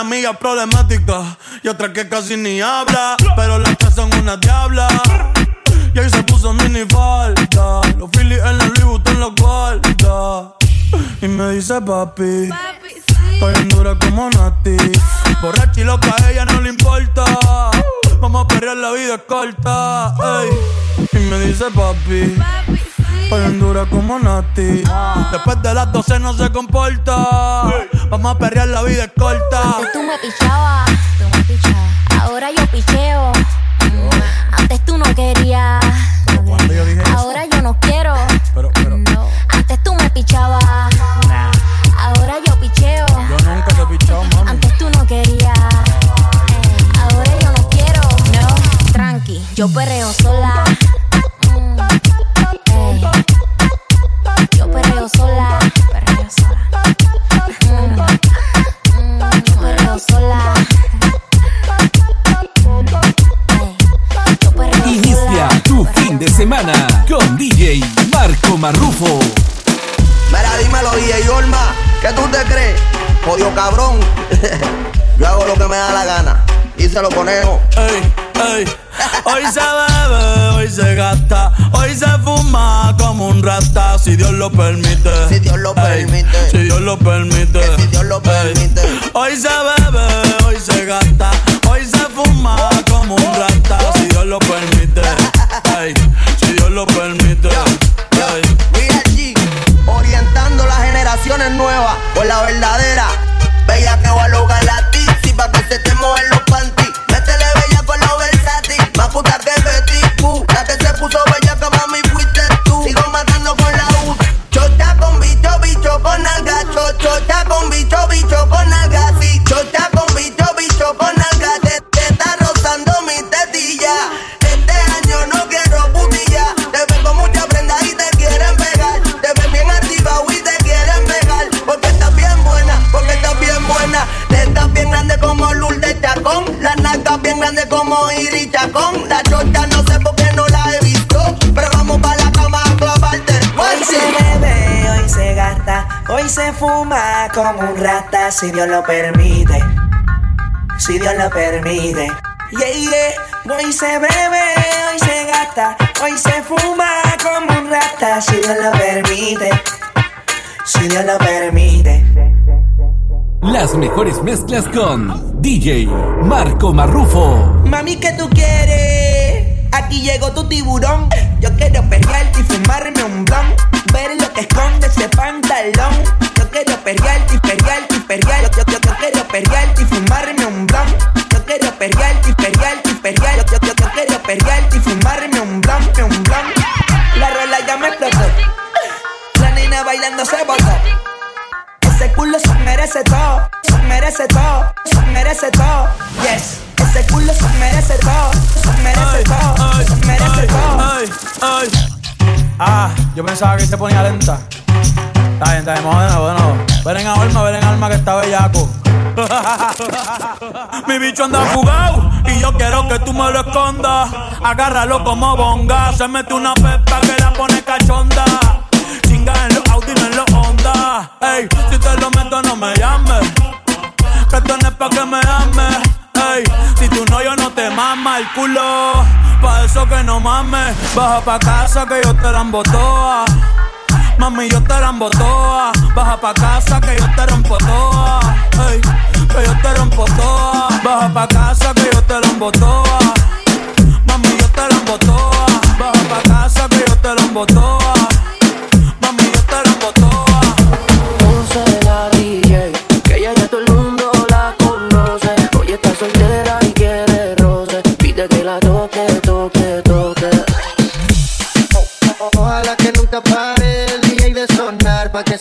Una amiga problemática y otra que casi ni habla. Pero las tres son una diabla. Y ahí se puso mini falta. Los Phillies en la Louis Vuitton los guarda. Y me dice papi. Estoy en dura como Nati. Borracha y loca, a ella no le importa. Vamos a perrear, la vida es corta. ey. Y me dice papi. Estoy en dura como Nati. Después de las 12 no se comporta. Vamos a perrear, la vida es corta. Antes tú me pichabas, tú me pichabas. Ahora yo picheo. Hoy se fuma como un rata, si Dios lo permite. Si Dios lo permite. Yeah, yeah. Hoy se bebe, hoy se gasta, hoy se fuma como un rata, si Dios lo permite. Si Dios lo permite. Las mejores mezclas con DJ Marco Marrufo. Mami, ¿qué tú quieres? llegó tu tiburón. Yo quiero perrearte y fumarme un blon. Ver lo que esconde ese pantalón. Yo quiero perrearte y perrearte y perrearte. Yo, yo, yo, quiero perrearte y fumarme un blon. Yo quiero perrearte y perrearte y perrearte. Yo, yo, yo, quiero perrearte y fumarme un blon, un blon. La rola ya me explotó. La nena bailando se botó. Ese culo se merece todo, se merece todo, se merece todo. Yes. Ese culo se merece todo, se merece todo, se merece todo. Ay, ay. Ah, yo pensaba que se ponía lenta. Está bien, está bien, de nuevo. Ven en alma, ven en alma que está bellaco. Mi bicho anda fugado y yo quiero que tú me lo escondas. Agárralo como bonga. Se mete una pepa que la pone cachonda. Chinga en los Audi, no en los Honda. Ey, si te lo meto, no me llames. Que esto no es pa' que me ames. Si tú no, yo no te mama el culo. Pa' eso que no mames. Baja pa' casa que yo te la toa. Mami, yo te la toa. Baja pa' casa que yo te rompo toa. Que yo te rompo toa. Baja pa' casa que yo te la toa. Mami, yo te la toa. Baja pa' casa que yo te la toa.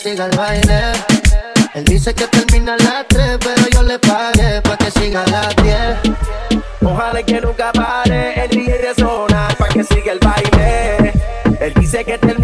Siga el baile. Él dice que termina a las 3, pero yo le pagué pa' que siga a las 10. Ojalá que nunca pare el DJ de sonar pa' que siga el baile. Él dice que termina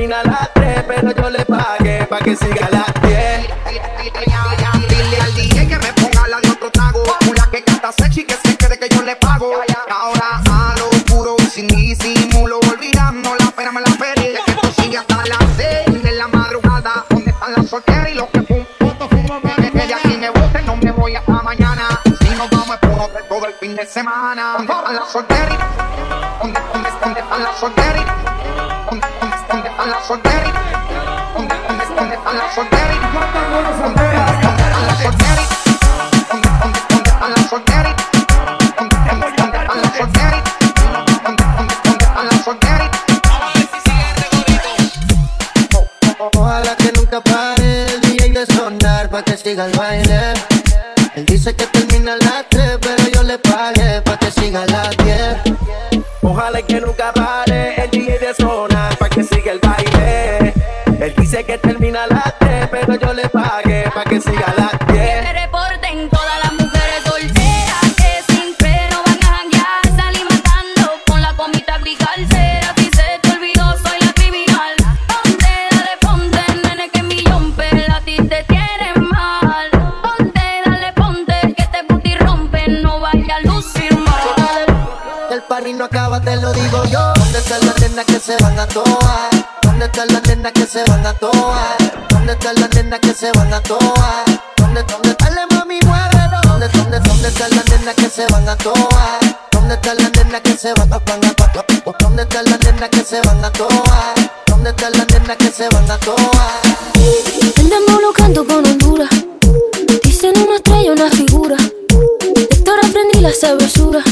las solteras? Nenas que se van a toa? ¿Dónde están las nenas que se van a toa? ¿Dónde están las nenas que se van a toa? ¿Dónde, dónde, dale mami, muévelo? ¿Dónde, dónde, dónde están las nenas que se van a toa? ¿Dónde están las nenas que se van a a ¿Dónde están las nenas que se van a toa? ¿Dónde están las nenas que se van a toa? Andamos locando con Honduras. Dicen una estrella, una figura. De Héctor aprendí la sabrosura.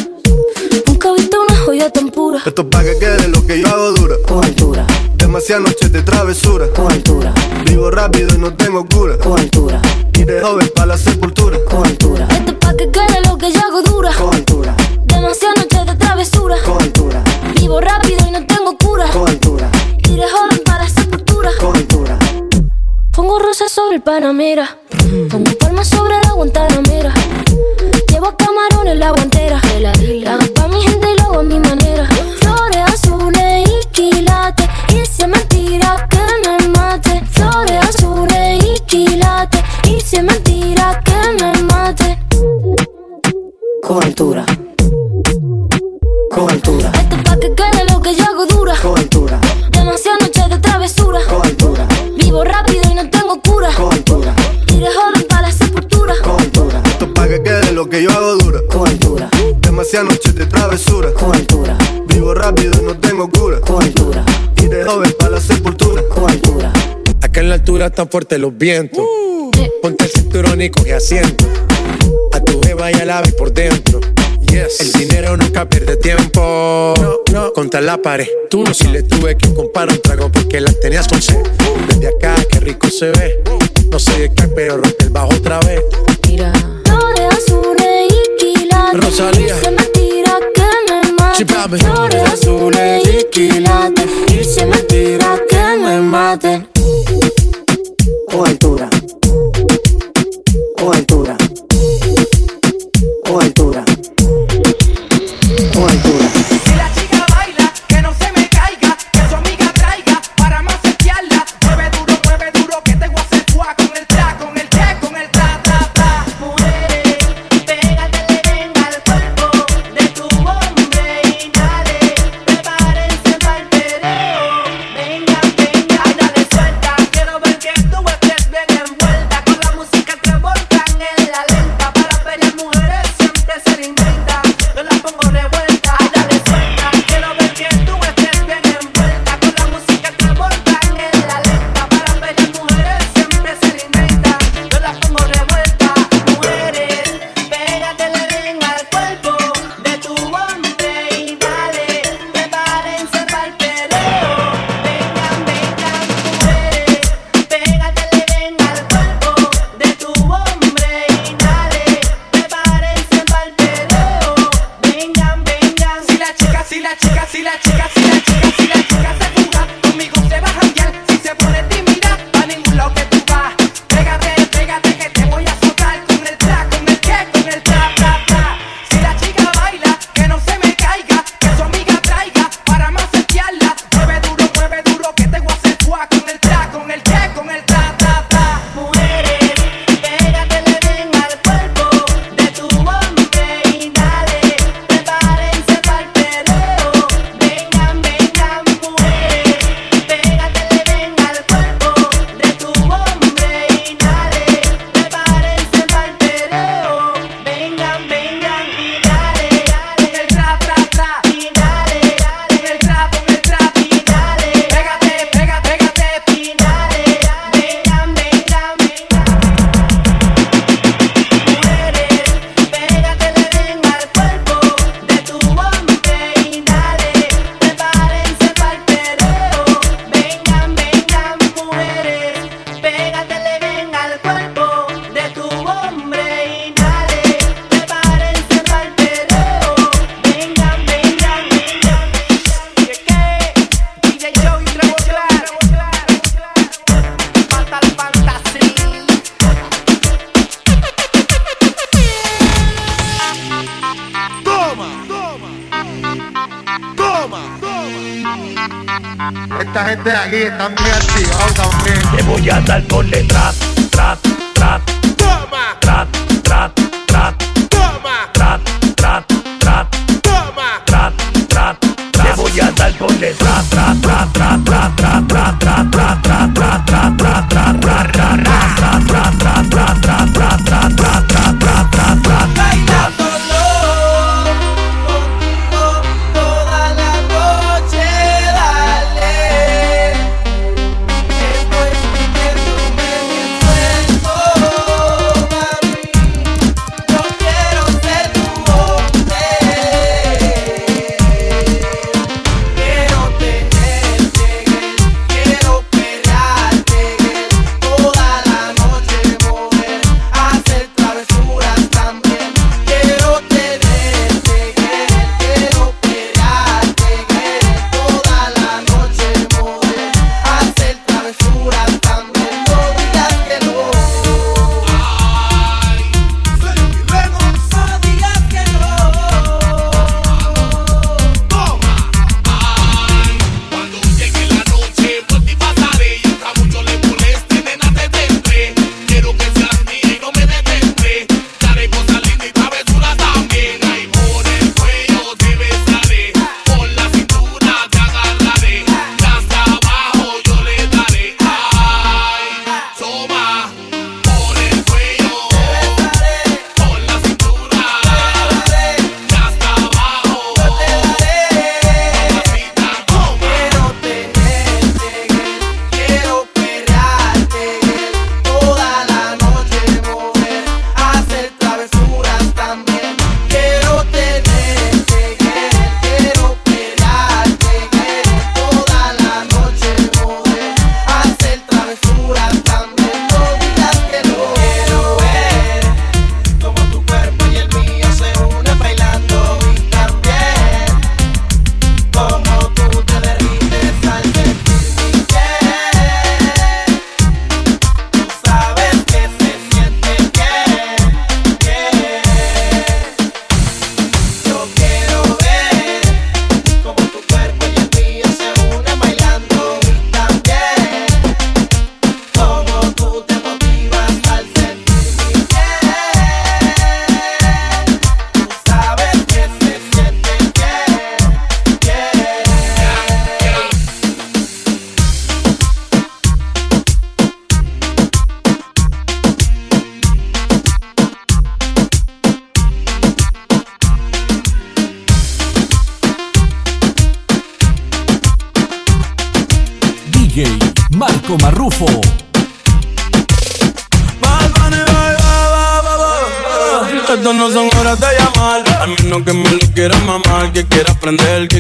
Esto es pa' que quede lo que yo hago dura. Con altura, Demasiadas noches de travesura. con altura, Vivo rápido y no tengo cura. con altura, Y de joven pa' la sepultura. con altura, Esto es pa' que quede lo que yo hago dura. con altura, Demasiadas noches de travesura. con altura, Vivo rápido y no tengo cura. con altura, Iré joven para la sepultura. con altura. Pongo rosas sobre el Panamera. Pongo palmas sobre la Guantanamera. Llevo camarones fuerte los vientos. Ponte el cinturón y coge asiento. A tu jeva y a la vez por dentro. Yes. El dinero nunca pierde tiempo. No, no. Contra la pared. Tú no si le tuve que comprar un trago porque la tenías con sed. Desde acá, qué rico se ve. No sé de qué, pero rompe el bajo otra vez. Mira. Y quilates. Rosalía. Se me tira que me mate. Y quilates. Y se me tira que me maten. Esta gente de aquí está muy activada también. Te voy a dar con letras, tras.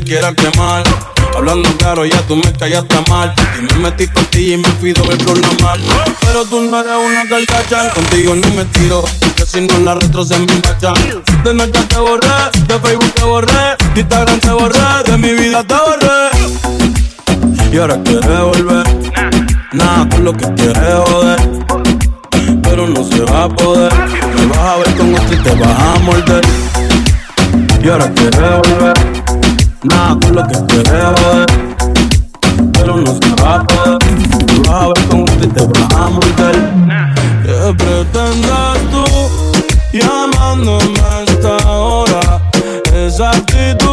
Que quieras quemar. Hablando claro, ya tú me callaste mal. Y me metí con ti y me pido el flor normal. Pero tú no eres una carcacha, contigo ni me tiro. Porque si no la retro se me engacha. De noche te borré, de Facebook te borré, de Instagram te borré, de mi vida te borré. Y ahora quieres volver. Nada, tú lo que quieres joder. Pero no se va a poder. Me vas a ver con otro y te vas a morder. Y ahora quieres volver. Nada, tú lo que quieres joder. Pero no se va vas a ver con otro y te vas a morder. ¿Qué pretendes tú llamándome a esta hora? Esa actitud,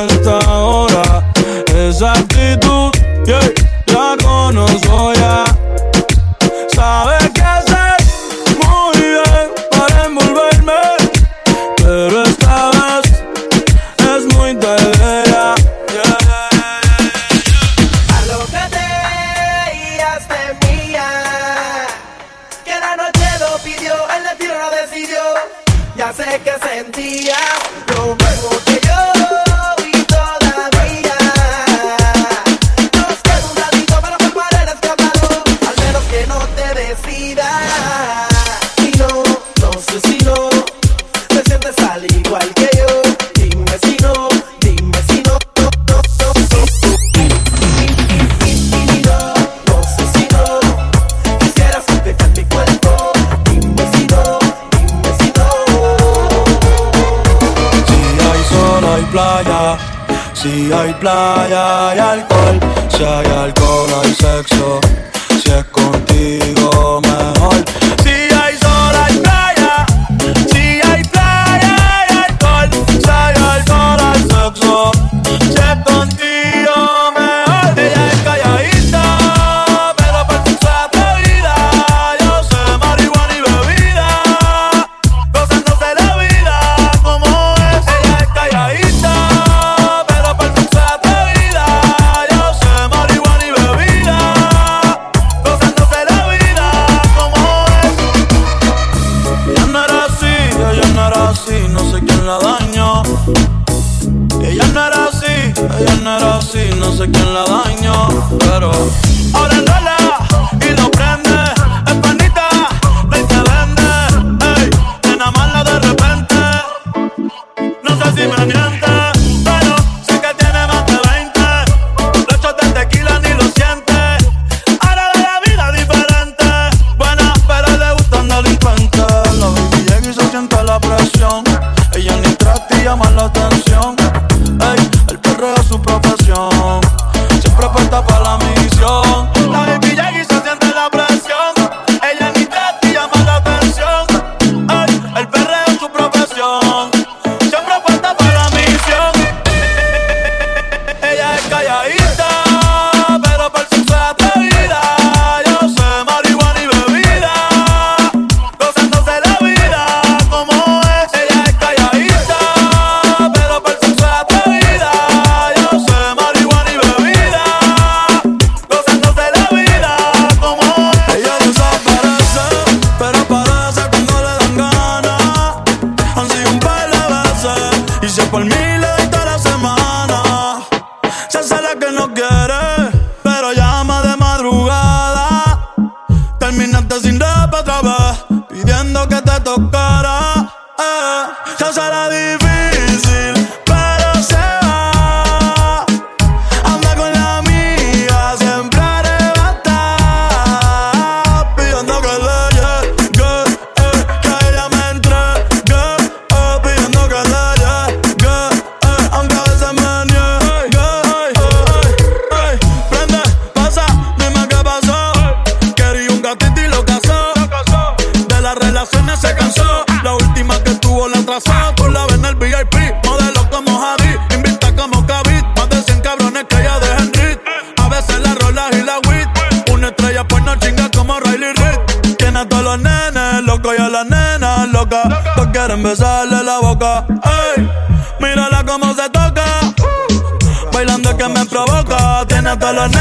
Esa alcohol. Si hay alcohol, hay sexo. Si es contigo, Tiene a todos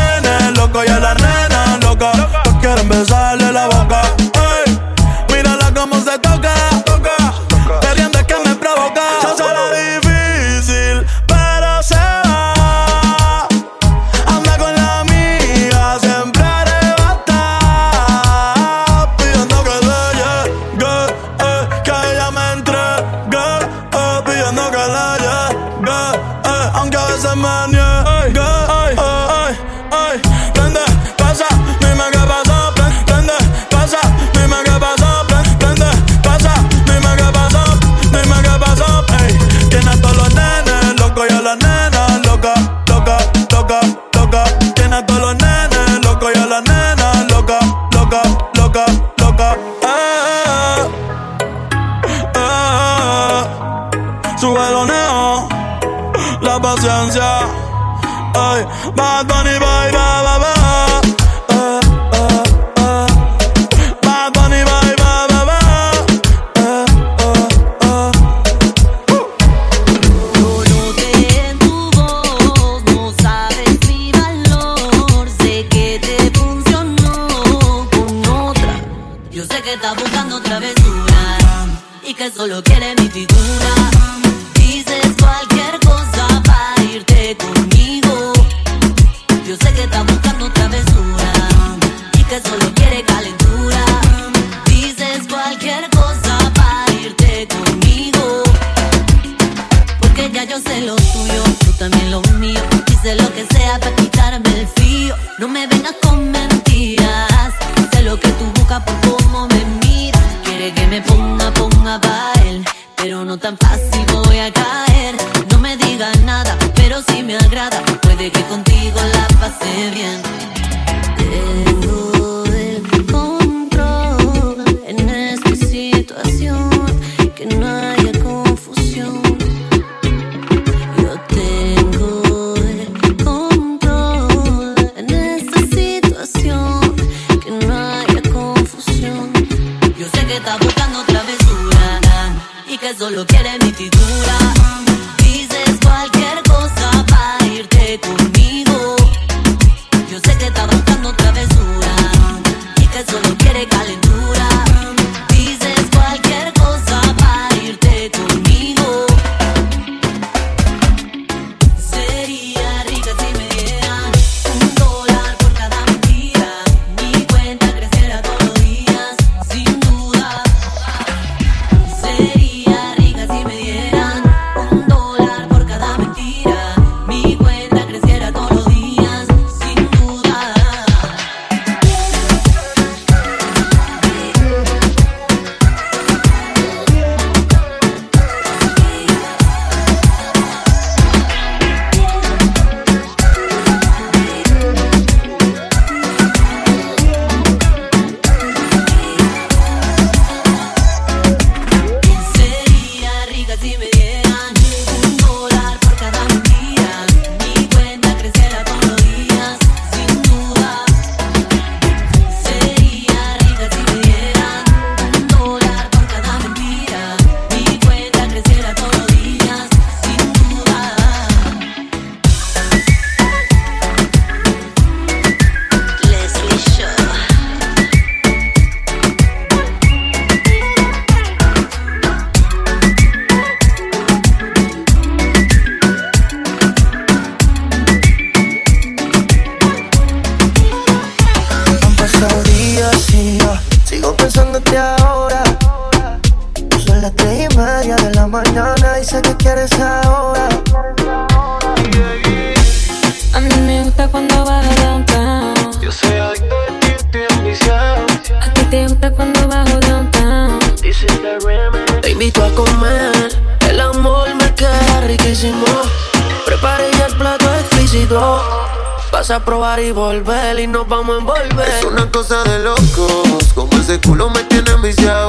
Vas a probar y volver y nos vamos a envolver. Es una cosa de locos, como ese culo me tiene enviciado.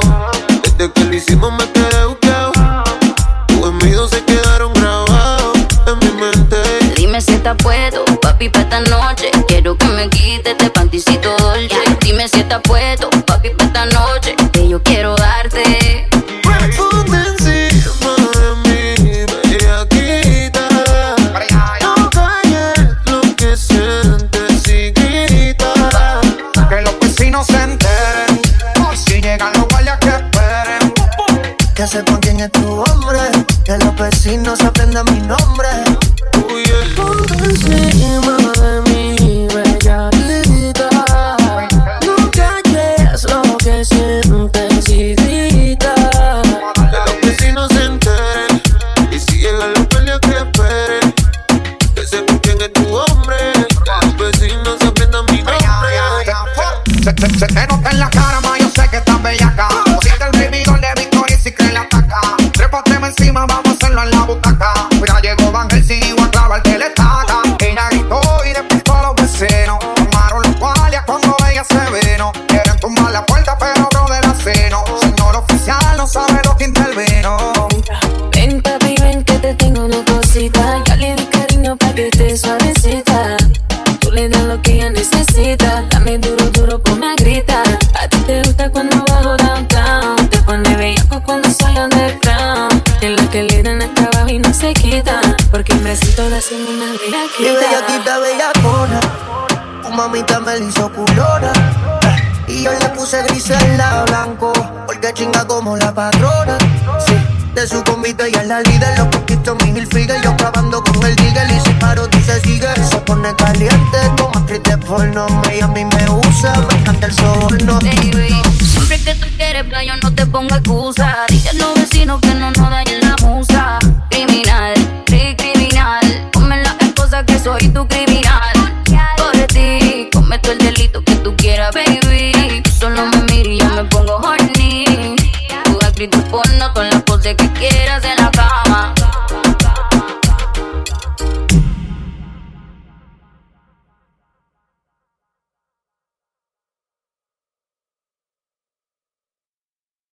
Desde que lo hicimos me quedé buqueado. Tus envidios se quedaron grabados en mi mente. Dime si estás puesto, papi, pa' esta noche. Quiero que me quites este panticito dolce. Dime si estás puesto, Porque me siento la una Mi bellaquita. bellaquita bellacona. Tu mamita me la hizo culona. Y yo le puse gris en la blanco. Porque chinga como la patrona. Sí. De su convite y es la líder, los poquitos mi Hilfiger Yo grabando con el digger y si paro dice sigue Se pone caliente como actriz de porno Y a mí me usa, me encanta el soborno Baby, que tú quieres, pa' yo no te pongo excusa. Dile a los vecinos que no nos dañen la musa. Criminal, sí, criminal. Ponme la esposa que soy tu criminal.